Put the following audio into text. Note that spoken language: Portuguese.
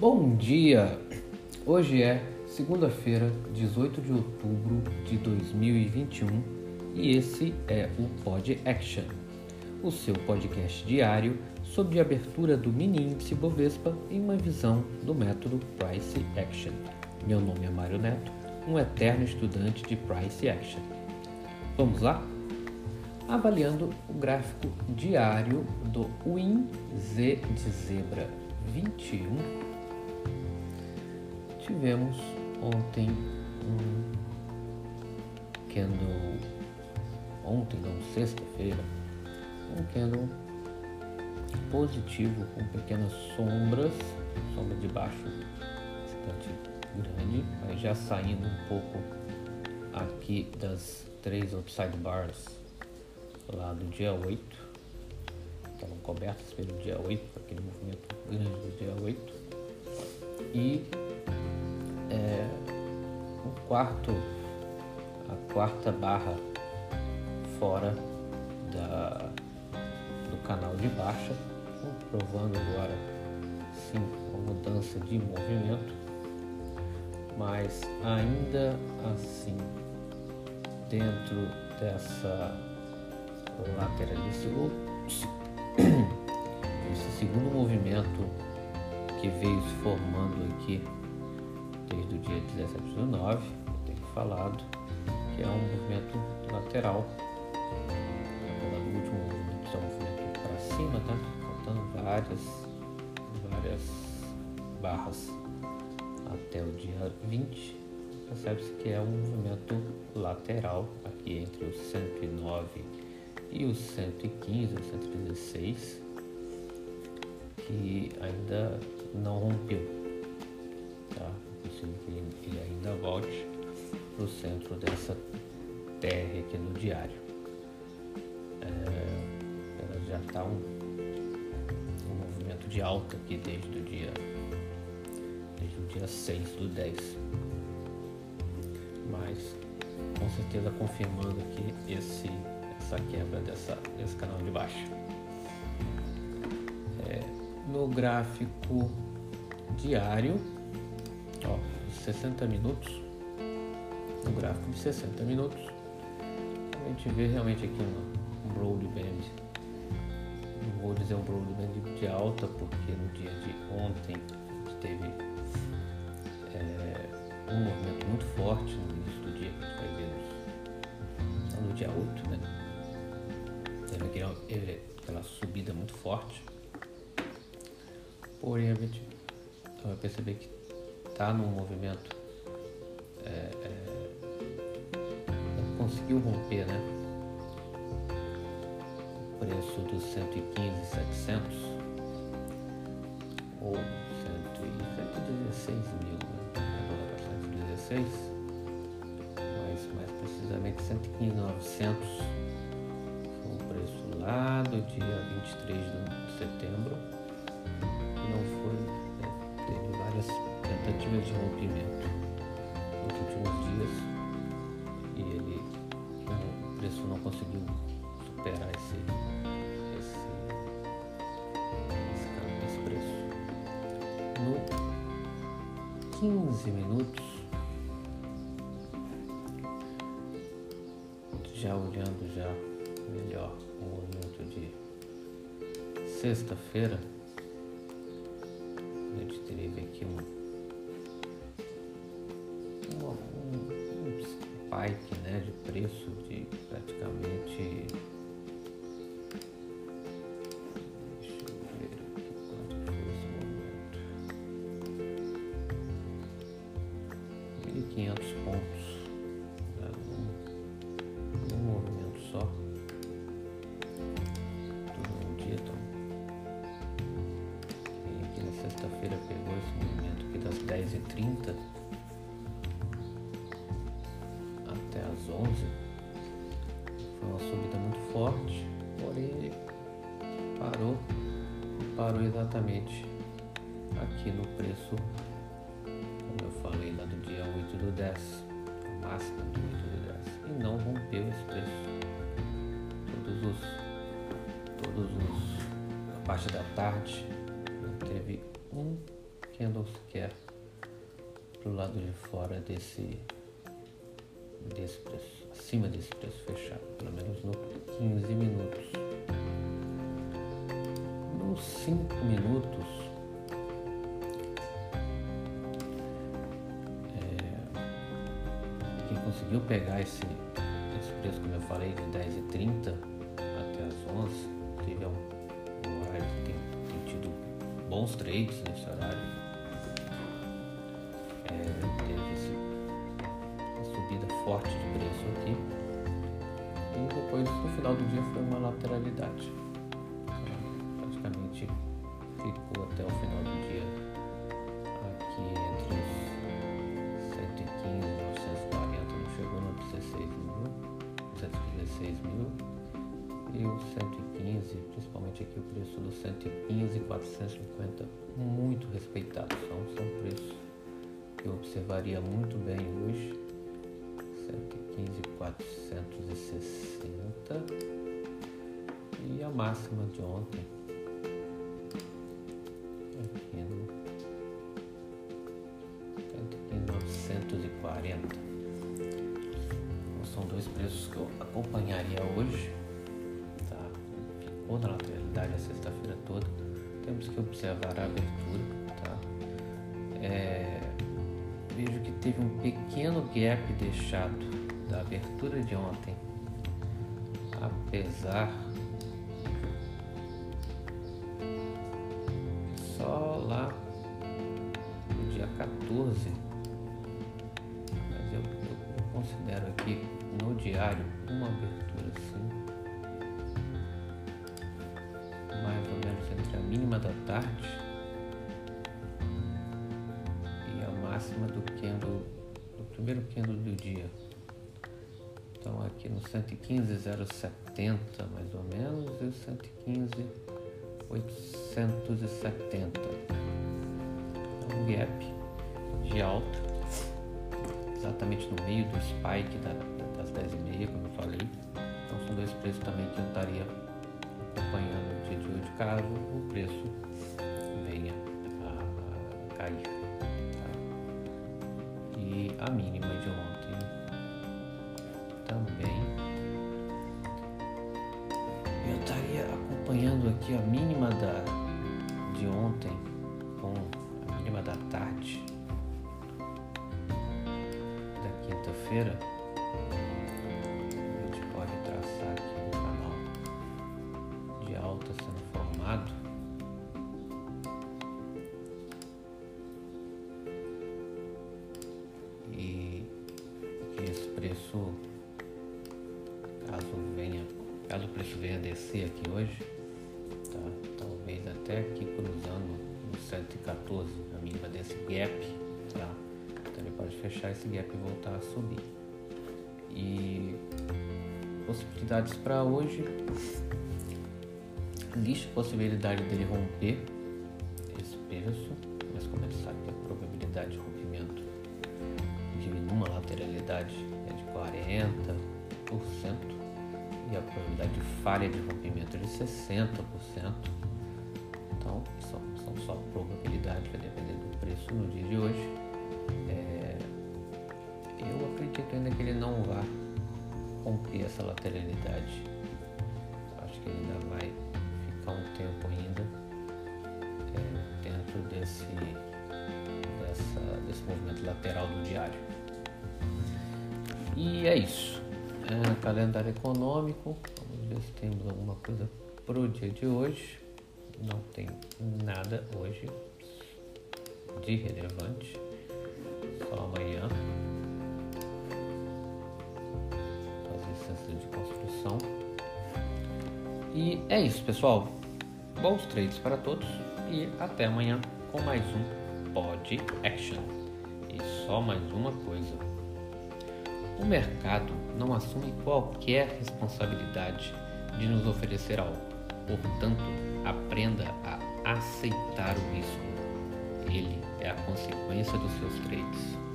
Bom dia! Hoje é segunda-feira, 18 de outubro de 2021 e esse é o Pod Action, o seu podcast diário sobre a abertura do mini índice Bovespa em uma visão do método Price Action. Meu nome é Mário Neto, um eterno estudante de Price Action. Vamos lá? Avaliando o gráfico diário do WinZ de Zebra 21, tivemos ontem um candle, ontem não, sexta-feira, um candle positivo com pequenas sombras, sombra de baixo bastante grande, mas já saindo um pouco aqui das três upside bars lá do dia 8. Estavam cobertas pelo dia 8, aquele movimento grande do dia 8. E é, o quarto, a quarta barra fora da, do canal de baixa, provando agora sim uma mudança de movimento, mas ainda assim dentro dessa lateralíssimo. Esse segundo movimento que veio se formando aqui desde o dia 17 de 9, eu tenho falado, que é um movimento lateral. Apesar do último movimento é um movimento para cima, tá? Faltando várias, várias barras até o dia 20. Percebe-se que é um movimento lateral aqui entre os 109 e o 115, o 116, que ainda não rompeu. Ele ainda volte para o centro dessa TR aqui no diário. É, ela já está um, um movimento de alta aqui desde o dia desde o dia 6 do 10. Mas com certeza confirmando aqui esse essa quebra dessa, desse canal de baixo. É, no gráfico diário, ó, 60 minutos, no gráfico de 60 minutos, a gente vê realmente aqui um, um broadband. Não vou dizer um broadband de alta, porque no dia de ontem a gente teve é, um movimento muito forte no início do dia, que a gente vai ver no, no dia 8, né? teve é, aquela subida muito forte. Porém, a gente vai perceber que está num movimento. É, é, conseguiu romper, né? O preço dos 115,700 ou 116 mil, né? Agora 116, mas mais precisamente 115,900 lá do dia 23 de setembro. Não foi, né, teve várias tentativas de rompimento nos últimos dias e ele, o preço não conseguiu superar esse, esse, esse, esse preço. No 15 minutos, já olhando já melhor o movimento de sexta-feira, a gente teve aqui um, spike né, de preço de praticamente quinhentos pontos né, num, num movimento só. sexta-feira pegou esse movimento aqui das 10h30 até as 11 Foi uma subida muito forte, porém ele parou, parou exatamente aqui no preço, como eu falei lá do dia 8 do 10, o máximo do 8 do 10, e não rompeu esse preço. Todos os, todos os, a parte da tarde teve um candle sequer pro lado de fora desse, desse preço, acima desse preço fechado, pelo menos no 15 minutos. Nos 5 minutos, é, quem conseguiu pegar esse, esse preço, como eu falei, de 10,30 até as 11, teve um, um horário que tem, tem tido bons trades nesse horário final do dia foi uma lateralidade. praticamente ficou até o final do dia aqui entre os 115 e 940, não chegou no 16 mil, 116 mil e o 115, principalmente aqui o preço do 115 e 450, muito respeitado. São, são preços que eu observaria muito bem hoje 115,460 e a máxima de ontem aqui no 115,940 então, são dois preços que eu acompanharia hoje tá? ficou na lateralidade a sexta-feira toda temos que observar a abertura tá? É, vejo que teve um pequeno gap deixado da abertura de ontem, apesar lá no dia 14, mas eu, eu, eu considero aqui no diário uma abertura assim, mais ou menos entre a mínima da tarde máxima do candle, do primeiro candle do dia. Então aqui no 115,070 mais ou menos e o 115,870. Um gap de alta, exatamente no meio do spike da, das 10,5, como eu falei. Então são dois preços também que eu estaria acompanhando o dia de hoje, caso o preço venha a, a cair a mínima de ontem aqui a mínima da, de ontem com a mínima da tarde da quinta-feira. A gente pode traçar aqui no canal de alta sendo formado. preço, caso venha, caso o preço venha descer aqui hoje? Talvez até aqui cruzando o 114, a mínima desse gap, tá? Então ele pode fechar esse gap e voltar a subir. E possibilidades para hoje, existe possibilidade dele romper esse preço, mas como ele sabe que a probabilidade de rompimento de uma lateralidade 40% e a probabilidade de falha de rompimento é de 60%. Então, são, são só probabilidades, vai depender do preço no dia de hoje. É, eu acredito ainda que ele não vá romper essa lateralidade. Acho que ele ainda vai ficar um tempo ainda é, dentro desse, dessa, desse movimento lateral do diário. E é isso. É, calendário econômico. Vamos ver se temos alguma coisa pro dia de hoje. Não tem nada hoje de relevante. Só amanhã. As licenças de construção. E é isso, pessoal. Bons trades para todos e até amanhã com mais um Pod Action. E só mais uma coisa. O mercado não assume qualquer responsabilidade de nos oferecer algo. Portanto, aprenda a aceitar o risco. Ele é a consequência dos seus trades.